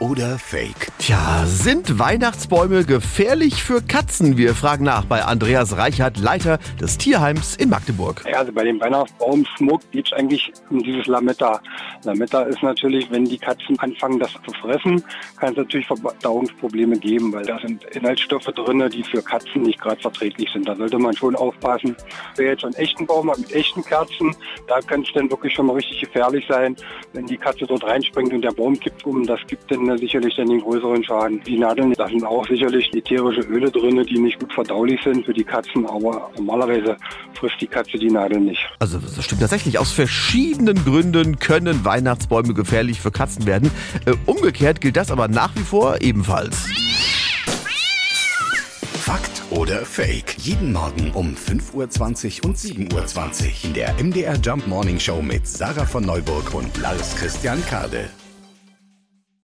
oder Fake? Tja, sind Weihnachtsbäume gefährlich für Katzen? Wir fragen nach bei Andreas Reichert, Leiter des Tierheims in Magdeburg. Ja, also bei dem Weihnachtsbaumschmuck geht es eigentlich um dieses Lametta. Lametta ist natürlich, wenn die Katzen anfangen, das zu fressen, kann es natürlich Verdauungsprobleme geben, weil da sind Inhaltsstoffe drin, die für Katzen nicht gerade verträglich sind. Da sollte man schon aufpassen. Wer jetzt einen echten Baum hat mit echten Kerzen, da kann es dann wirklich schon mal richtig gefährlich sein, wenn die Katze dort reinspringt und der Baum kippt um. Das gibt dann sicherlich dann den größeren Schaden. Die Nadeln, da sind auch sicherlich ätherische Öle drin, die nicht gut verdaulich sind für die Katzen, aber normalerweise frisst die Katze die Nadeln nicht. Also das stimmt tatsächlich. Aus verschiedenen Gründen können Weihnachtsbäume gefährlich für Katzen werden. Äh, umgekehrt gilt das aber nach wie vor ebenfalls. Fakt oder Fake? Jeden Morgen um 5.20 Uhr und 7.20 Uhr in der MDR Jump Morning Show mit Sarah von Neuburg und Lars Christian Kade.